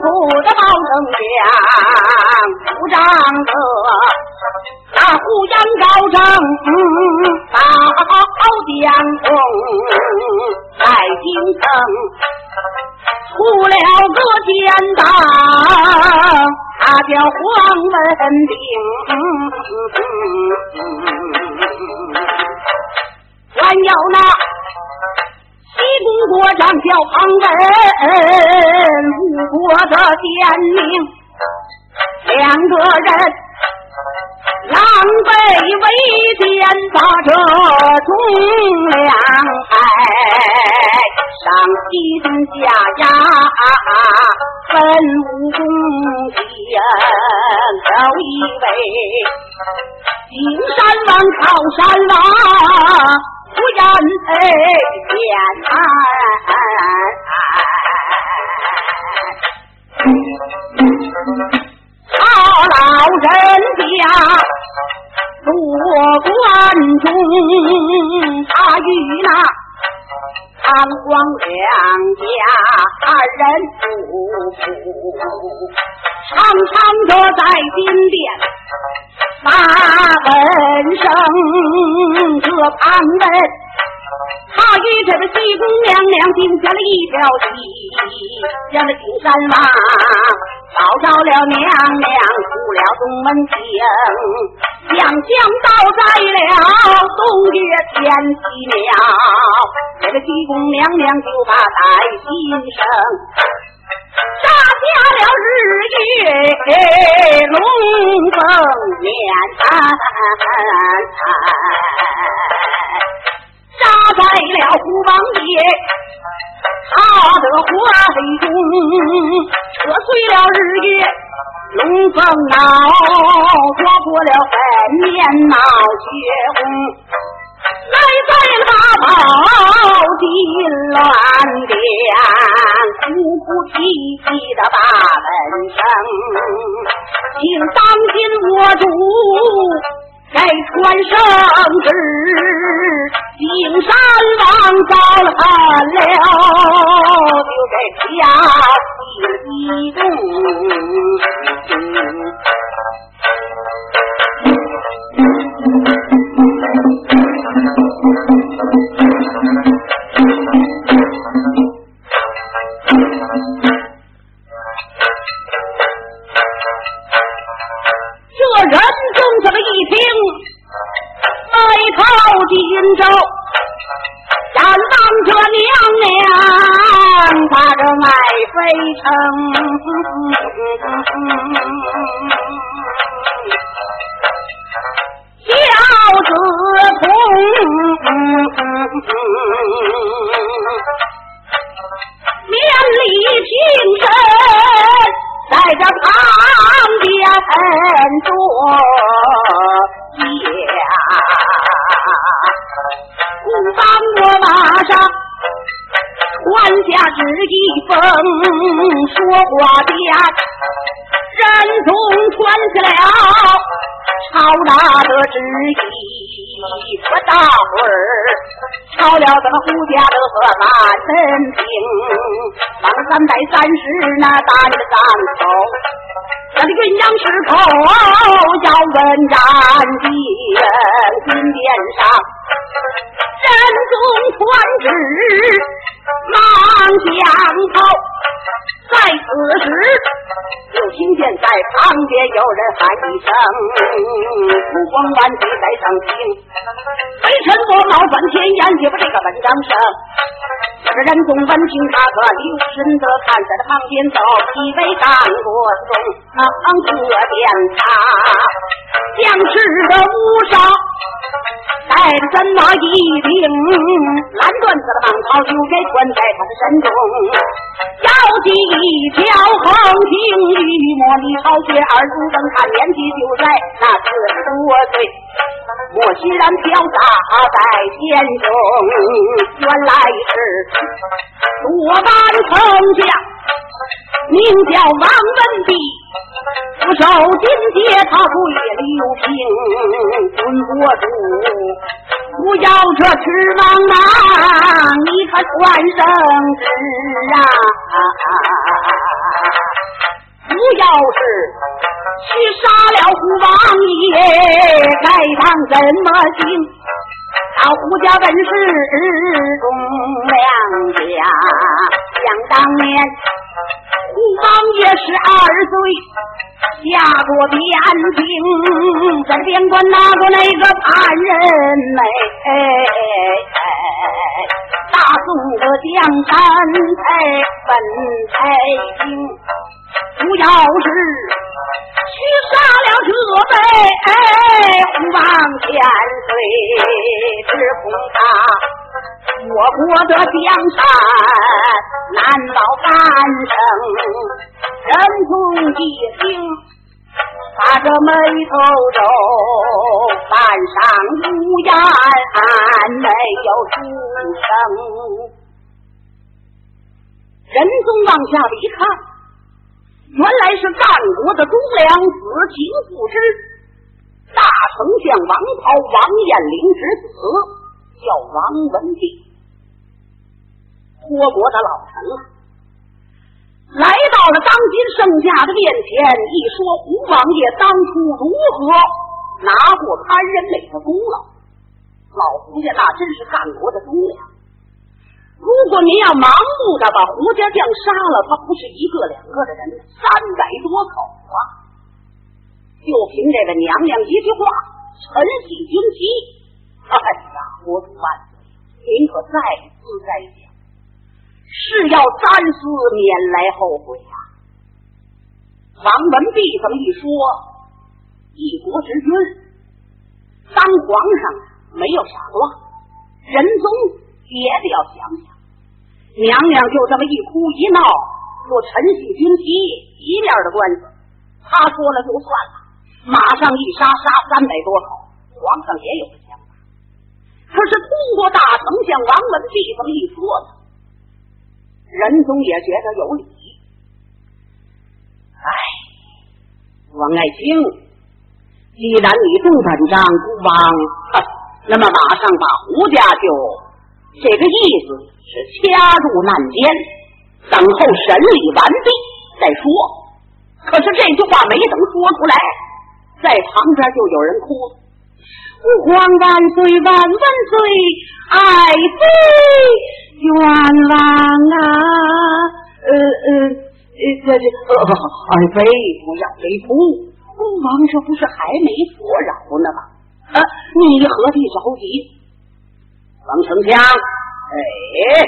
府的包拯良，不长德，那胡杨高升，大将军在京城出了个奸党，他叫黄文炳，还有那。西宫国丈叫庞文，吴国的奸佞，两个人狼狈为奸，把这忠良害，上西村下衙分武功天，都以为金山王靠山王。不言天他老人家做官中，他与那唐王两家二人夫妇，常常着在金殿。马文生这旁人，他与这个西宫娘娘定下了一条计，让那金山王找着了娘娘，出了东门厅，将将倒在了东岳天齐庙，这个西宫娘娘就把在心生。杀下了日月龙凤年，杀在了胡王爷他的怀中，扯碎了日月龙凤脑，抓破了粉面闹血红。来在大宝金銮殿，哭哭啼啼的把门声，请当今我主该传圣旨，金山王遭了了，就该下西动。爱妃称。小子同，面里平身，在这旁边坐下旨意封，说话间，人中传下了。抄那个旨意，我大会儿抄了咱们胡家的满门兵，王三百三十那大的三头，咱的鸳鸯石口要问战绩，金殿上人中传旨，忙相跑。在此时，就听见在旁边有人喊一声：“烛光万岁在上听，微臣我冒犯天眼，也不这个文章声。这仁宗闻听，他可留神的看，在这旁边走，几位干国中可见他将士的武少，带着怎么一顶蓝缎子的蟒袍，就该穿在他的身中，腰系一条横平玉墨里朝雪二如灯，看年纪就在那四十多岁，莫西然飘洒在天中，原来是。多班丞相名叫王文帝，不受金阶，他跪刘平。孙国主不要这赤王郎，你可传圣旨啊！不要是去杀了胡王爷，该当怎么行？他胡家本是忠良家，想当年胡王爷十二岁下过边境，在边关拿过那个叛人没？大宋的江山才本太平，不要是。去杀了这位虎王千岁，只恐他我国的江山难保半生。人从一听，把这眉头皱，半晌无言，没有出声。仁宗往下一看。原来是战国的忠良子秦复之，大丞相王袍王彦霖之子，叫王文帝，托国的老臣啊。来到了当今圣驾的面前，一说胡王爷当初如何拿过潘仁美的功劳，老胡家那真是战国的忠良。如果您要盲目的把胡家将杀了，他不是一个两个的人，三百多口啊！就凭这个娘娘一句话，晨曦军旗，哎呀，国主万岁！您可再思再想，是要三思，免来后悔呀！王文弼这么一说，一国之君，当皇上没有傻瓜，仁宗也得要想想。娘娘就这么一哭一闹，又陈喜军提一面的官司，他说了就算了，马上一杀杀三百多口，皇上也有个想法。可是通过大丞相王文帝这么一说呢，仁宗也觉得有理。哎，王爱卿，既然你这么张孤王，那么马上把胡家就这个意思。是掐入难间，等候审理完毕再说。可是这句话没等说出来，在旁边就有人哭：“吾皇万岁万万岁，爱妃冤枉啊！”呃呃呃，这这，爱妃不要悲哭，孤王这不是还没作饶呢吗？啊，你何必着急？王丞相。哎，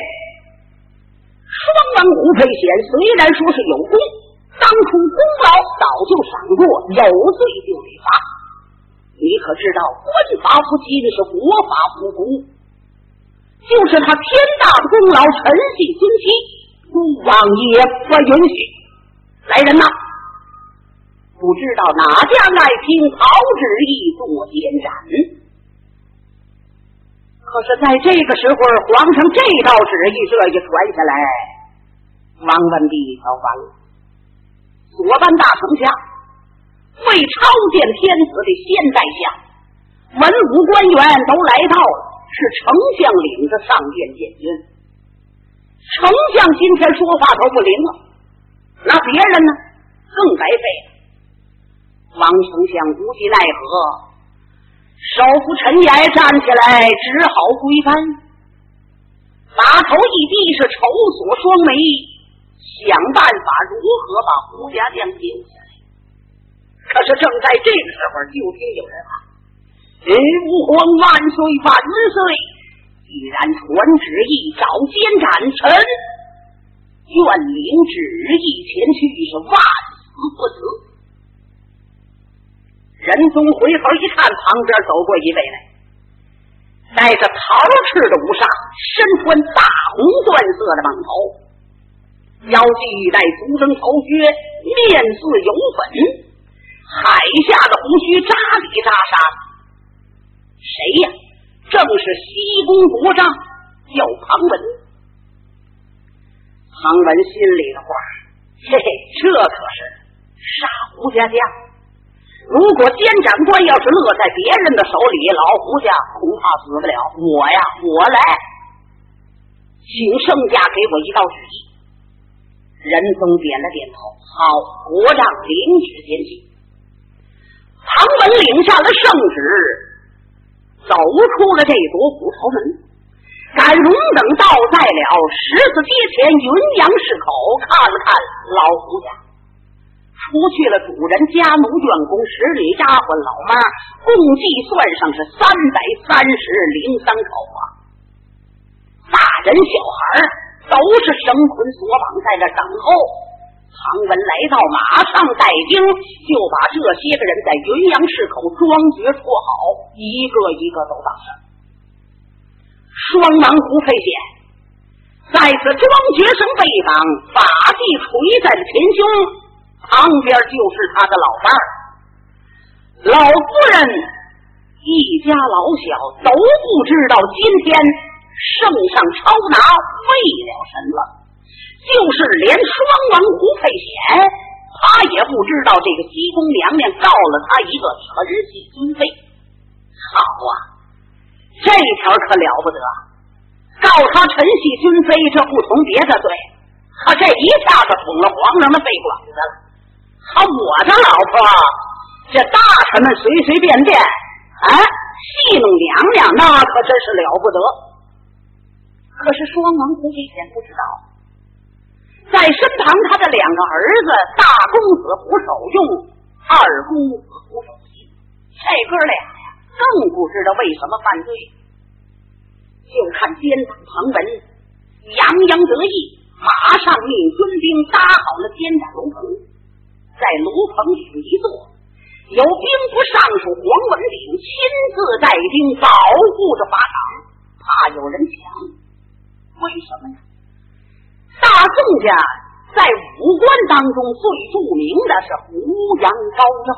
双王吴佩贤虽然说是有功，当初功劳早就赏过，有罪就得罚。你可知道，官法不金是国法不公，就是他天大的功劳，臣信军旗，孤王也不允许。来人呐，不知道哪家爱卿曹旨意做监斩。可是，在这个时候，皇上这道旨意这一传下来，王文帝可完了，左班大丞相为朝见天子的先代相，文武官员都来到了，是丞相领着上殿见君。丞相今天说话都不灵了，那别人呢，更白费了。王丞相无计奈何。手扶陈岩站起来，只好归班，把头一低，是愁锁双眉，想办法如何把胡家将救下来。可是正在这个时候，就听有人喊：“吾皇万岁万岁！既然传旨意找监斩臣，愿领旨意前去，是万死不辞。仁宗回头一看，旁边走过一位来，戴着桃翅的武纱，身穿大红缎色的蟒袍，腰系玉带，足蹬头靴，面似油粉，海下的胡须扎里扎沙。谁呀？正是西宫国丈，叫庞文。庞文心里的话，嘿嘿，这可是杀胡家将。如果监斩官要是落在别人的手里，老胡家恐怕死不了。我呀，我来，请圣驾给我一道旨意。仁宗点了点头，好，国丈领旨前去。唐文领下了圣旨。走出了这堵虎头门，赶龙等到在了十字街前云阳市口，看了看老胡家，除去了主人家奴眷工十里丫鬟老妈，共计算上是三百三十零三口啊！大人小孩都是绳捆索绑在这等候。唐文来到，马上带兵，就把这些个人在云阳市口庄爵说好，一个一个都当上。双芒胡飞仙在此庄爵绳被绑，把地垂在了前胸，旁边就是他的老伴儿，老夫人一家老小都不知道今天圣上抄拿为了什么。就是连双王胡佩显，他也不知道这个西宫娘娘告了他一个陈系尊妃。好啊，这条可了不得！告他陈系尊妃，这不同别的罪，他这一下子捅了皇上的肺管子了。啊，我的老婆，这大臣们随随便便啊戏弄娘娘，那可真是了不得。可是双王胡佩显不知道。在身旁，他的两个儿子，大公子胡守用，二公子胡守信，这哥俩呀，更不知道为什么犯罪。就看监党旁文洋洋得意，马上命军兵搭好了监斩龙棚，在炉棚里一坐，有兵部尚书黄文炳亲自带兵保护着法场，怕有人抢。为什么呀？大宋家在武官当中最著名的是胡杨高照，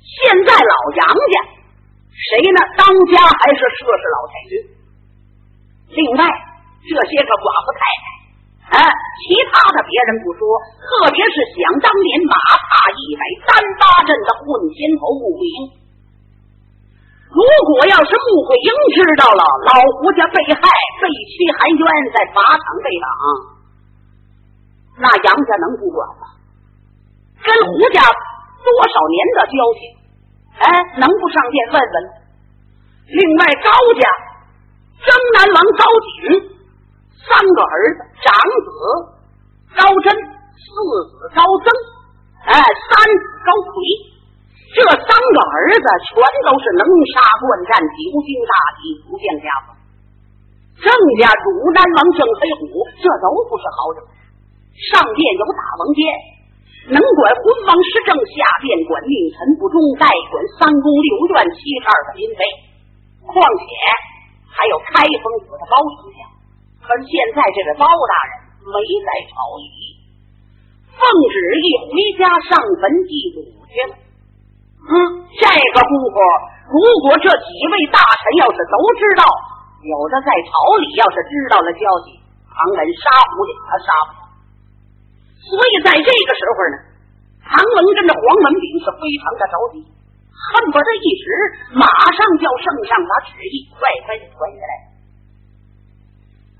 现在老杨家谁呢？当家还是涉世老太君。另外这些个寡妇太太，哎，其他的别人不说，特别是想当年马踏一百三八阵的混天头穆桂英，如果要是穆桂英知道了老胡家被害。被屈含冤在法场被打，那杨家能不管吗？跟胡家多少年的交情，哎，能不上殿问问？另外高家征南王高景，三个儿子，长子高真，四子高增，哎，三子高奎，这三个儿子全都是能杀惯战，久经大敌，不见家法。郑家主南王郑飞虎，这都不是好人。上殿有大王监，能管昏王失政；下殿管命臣不忠，代管三宫六院七十二个嫔妃。况且还有开封府的包丞相。可是现在这位包大人没在朝里，奉旨一回家上坟祭祖去了。嗯，这个功夫，如果这几位大臣要是都知道。有的在朝里，要是知道了消息，唐门杀胡家他杀不了。所以在这个时候呢，唐文跟着黄文炳是非常的着急，恨不得一时马上叫圣上把旨意快快的传下来。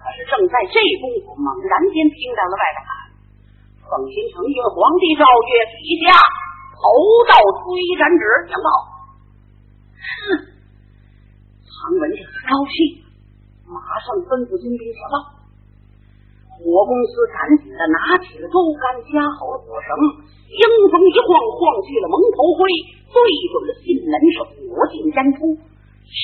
可是正在这功夫，猛然间听到了外边喊：“奉行承运皇帝诏曰，陛下头道推斩旨将报。”是，唐文是高兴。马上吩咐军兵写报。火公司赶紧的拿起了钩竿，加好了火绳，迎风一晃，晃去了蒙头灰，对准了进门，是火进烟出。嘘，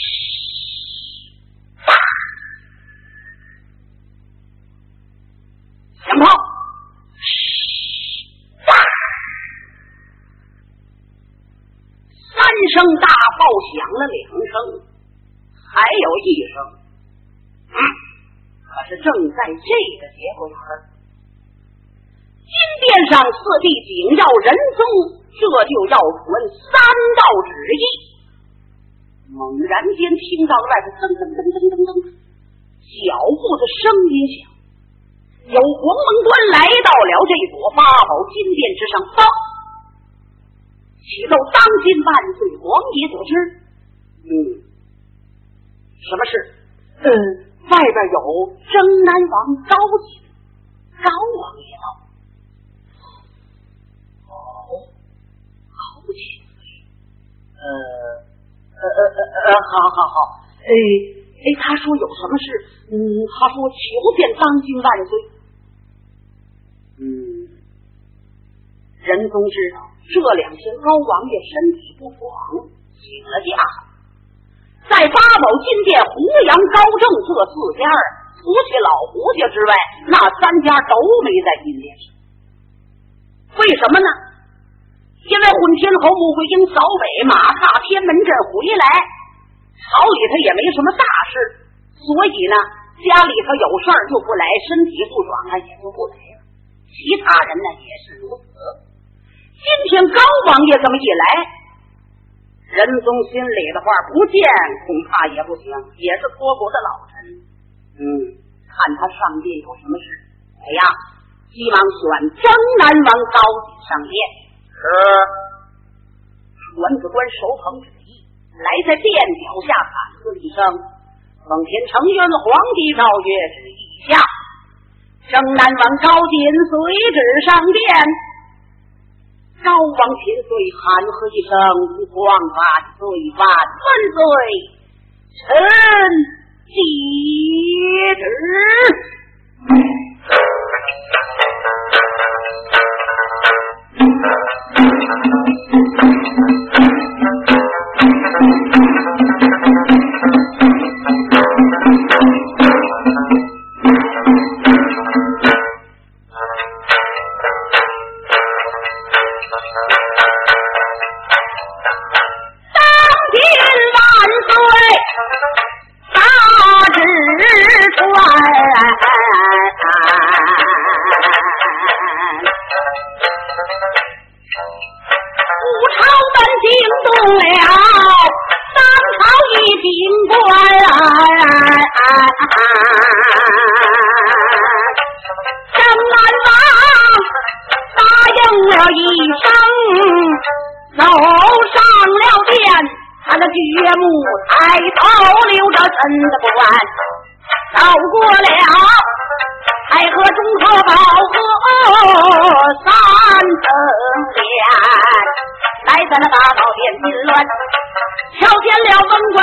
大声大炮响了两声，还有一声，可是正在这个节骨眼儿，金殿上四弟紧要仁宗，这就要传三道旨意。猛然间听到外头噔噔噔噔噔噔脚步的声音响，有黄门官来到了这座八宝金殿之上，报。启奏当今万岁王爷所知，嗯，什么事？嗯，外边有征南王高进，高王爷到。哦，高进，呃，呃呃呃呃，好好好，哎哎，他说有什么事？嗯，他说求见当今万岁。嗯，仁宗知道。这两天高王爷身体不爽，请了假，在八宝金殿胡杨高正这四家，除去老胡家之外，那三家都没在金殿上。为什么呢？因为混天侯穆桂英扫北马踏天门阵回来，朝里头也没什么大事，所以呢，家里头有事儿就不来，身体不爽啊也就不来了。其他人呢也是如此。今天高王爷这么一来，仁宗心里的话不见恐怕也不行，也是托国的老臣。嗯，看他上殿有什么事。哎呀，急忙选江南王高进上殿。是，文子官手捧旨意，来在殿脚下喊了一声：“奉天承运皇帝诏曰，旨意下，江南王高进随旨上殿。”高王千岁，喊喝一声：“吾王万岁万万岁！”臣即之。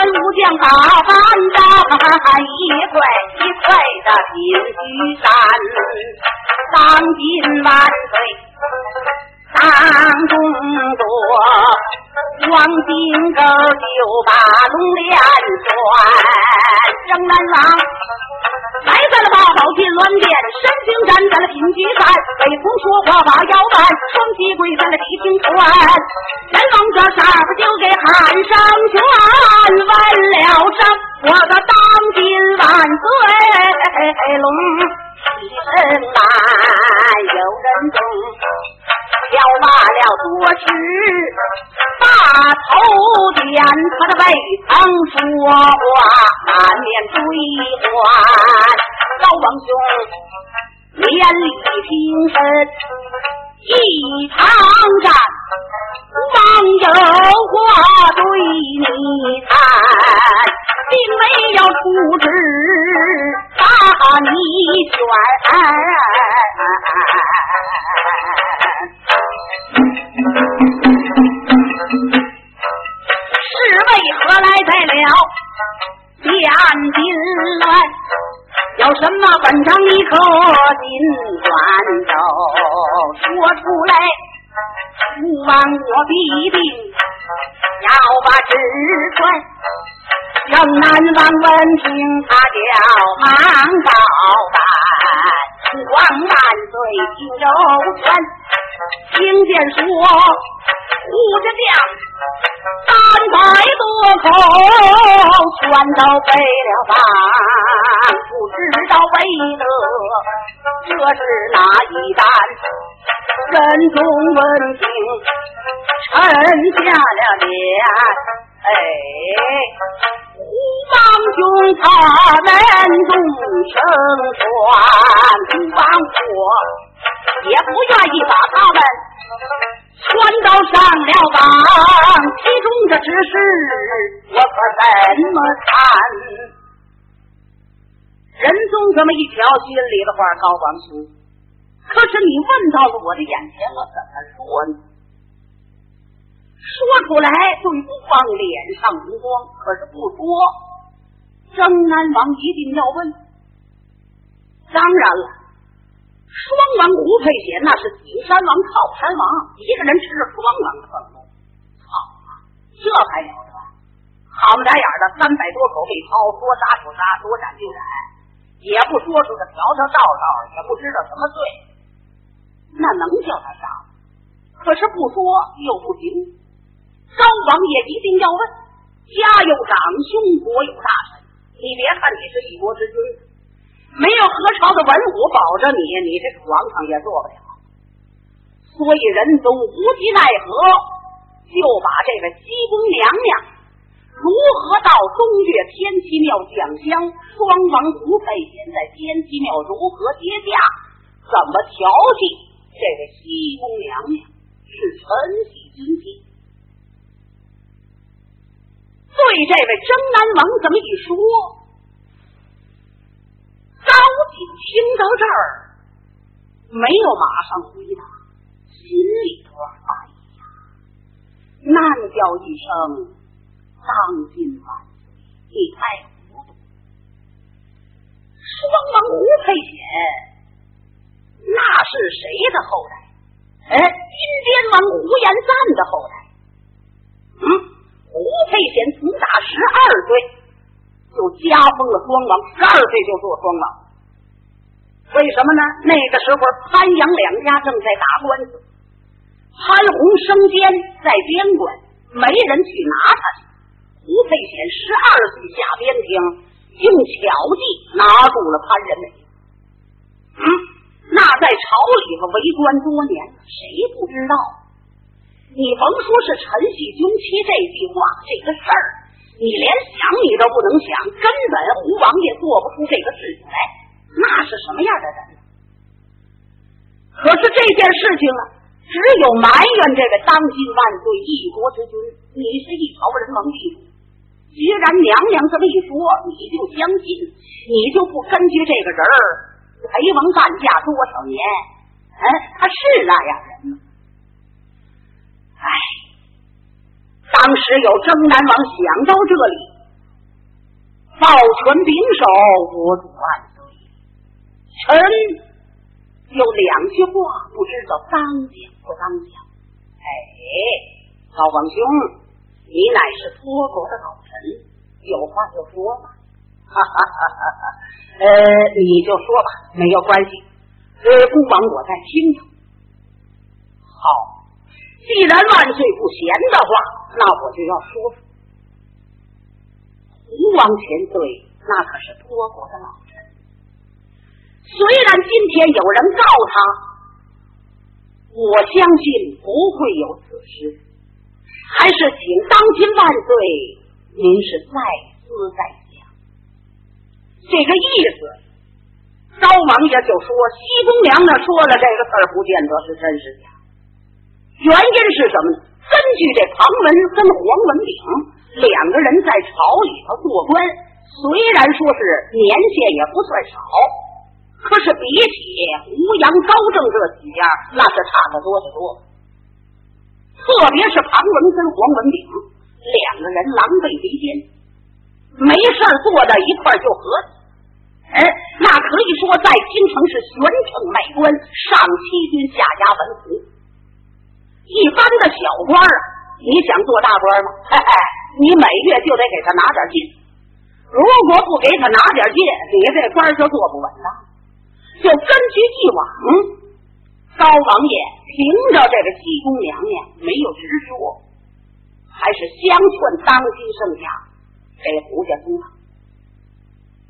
无将打翻大一块一块的拼于山。当今万岁当中国王金狗就把龙连拴，江南郎埋在了八宝金銮殿，身形站在了金菊山，北风说话把腰弯，双膝跪在了地青川，阎王这上就给喊上全，问了声我的当今万岁龙，起身难有人懂。笑骂了多时，大头点他的未曾说话，难免追还。高王兄连理平身，一场战，方有话对你谈，并没有处置把你选。是为何来在了汴京乱？有什么本章你可尽管都说出来，勿忘我必定要把纸断。让南王闻听他叫忙报答。王万岁，有泉听见说，护着将三百多口，全都背了番，不知道背的这是哪一单？任重问凭沉下了脸。哎。胡帮兄他们动声传，不帮我也不愿意把他们全都上了榜。其中的指示我可怎么谈？仁宗这么一条心里的话，高王兄，可是你问到了我的眼前，我怎么说呢？说出来对不方脸上无光，可是不说，征南王一定要问。当然了，双王胡佩贤那是景山王、靠山王，一个人吃双王的俸禄。好啊，这还了得？好不打眼的三百多口被掏，说杀就杀，说斩就斩，也不说出个条条道道，也不知道什么罪，那能叫他杀？可是不说又不行。高王爷一定要问：家有长兄，国有大臣。你别看你是一国之君，没有何朝的文武保着你，你这个皇上也做不了。所以仁宗无计奈何，就把这个西宫娘娘如何到东岳天齐庙讲香，双王胡佩贤在天齐庙如何接驾，怎么调戏这个西宫娘娘，是承袭军纪。对这位征南王这么一说，高景听到这儿，没有马上回答，心里头哎呀，难叫一声当今万岁，你太糊涂！双王胡佩显，那是谁的后代？哎，金边王胡延赞的后代。嗯。胡佩贤从打十二岁就加封了双王，十二岁就做双王。为什么呢？那个时候潘阳两家正在打官司，潘洪升监在边关，没人去拿他去。胡佩贤十二岁下边庭，用巧计拿住了潘仁美。嗯，那在朝里头为官多年，谁不知道？你甭说是陈喜军妻这句话，这个事儿，你连想你都不能想，根本胡王爷做不出这个事情来，那是什么样的人？可是这件事情啊，只有埋怨这个当今万岁一国之君，你是一朝人王地主，既然娘娘这么一说，你就相信，你就不根据这个人儿陪王伴驾多少年？哎，他是那样人吗？哎，当时有征南王想到这里，抱拳拱手，我主万岁。臣有两句话，不知道当讲不当讲。哎，高王兄，你乃是托国的老臣，有话就说吧。哈哈哈哈哈。呃，你就说吧，没有关系。呃，不枉我在听听。好。既然万岁不嫌的话，那我就要说说。胡王千岁那可是托国的老臣，虽然今天有人告他，我相信不会有此事。还是请当今万岁，您是再思再想。这个意思，高王爷就说西宫娘娘说了这个事儿，不见得是真是假。原因是什么呢？根据这庞文跟黄文炳两个人在朝里头做官，虽然说是年限也不算少，可是比起胡杨、高正这几家，那是差得多得多。特别是庞文跟黄文炳两个人狼狈为奸，没事坐在一块就合计。哎，那可以说在京城是玄城卖官，上欺君，下压文武。一般的小官啊，你想做大官吗？嘿嘿，你每月就得给他拿点劲。如果不给他拿点劲，你这官就做不稳了。就根据以往高王爷凭着这个西宫娘娘没有直说，还是相劝当今圣家给胡家宗堂，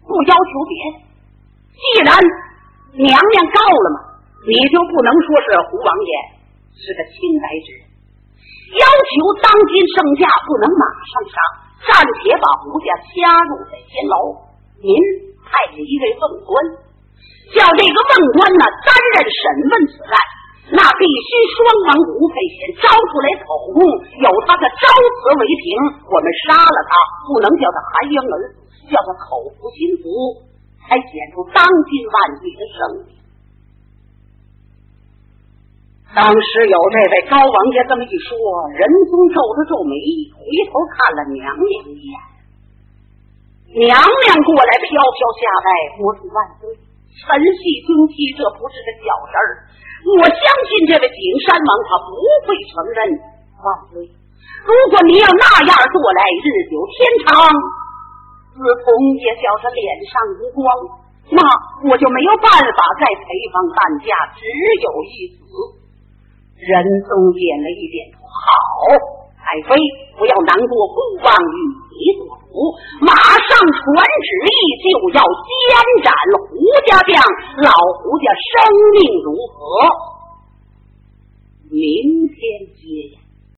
不要求别的。既然娘娘告了嘛，你就不能说是胡王爷是个清白之人。要求当今圣驾不能马上杀，暂且把胡家掐入在监牢。您派一位问官，叫这个问官呢担任审问此案，那必须双方吴佩贤招出来口供，有他的招词为凭。我们杀了他，不能叫他含冤而死，叫他口服心服，才显出当今万岁的圣明。当时有这位高王爷这么一说，仁宗皱了皱眉，回头看了娘娘一眼。娘娘过来飘飘下拜，国主万岁，臣系尊妻，这不是个小事儿。我相信这位景山王他不会承认。万岁，如果你要那样做来，日久天长，自从也叫他脸上无光，那我就没有办法再陪房伴驾，只有一死。仁宗点了一点头，好，爱妃不要难过，不枉与你所服。马上传旨意，就要监斩胡家将，老胡家生命如何？明天接呀。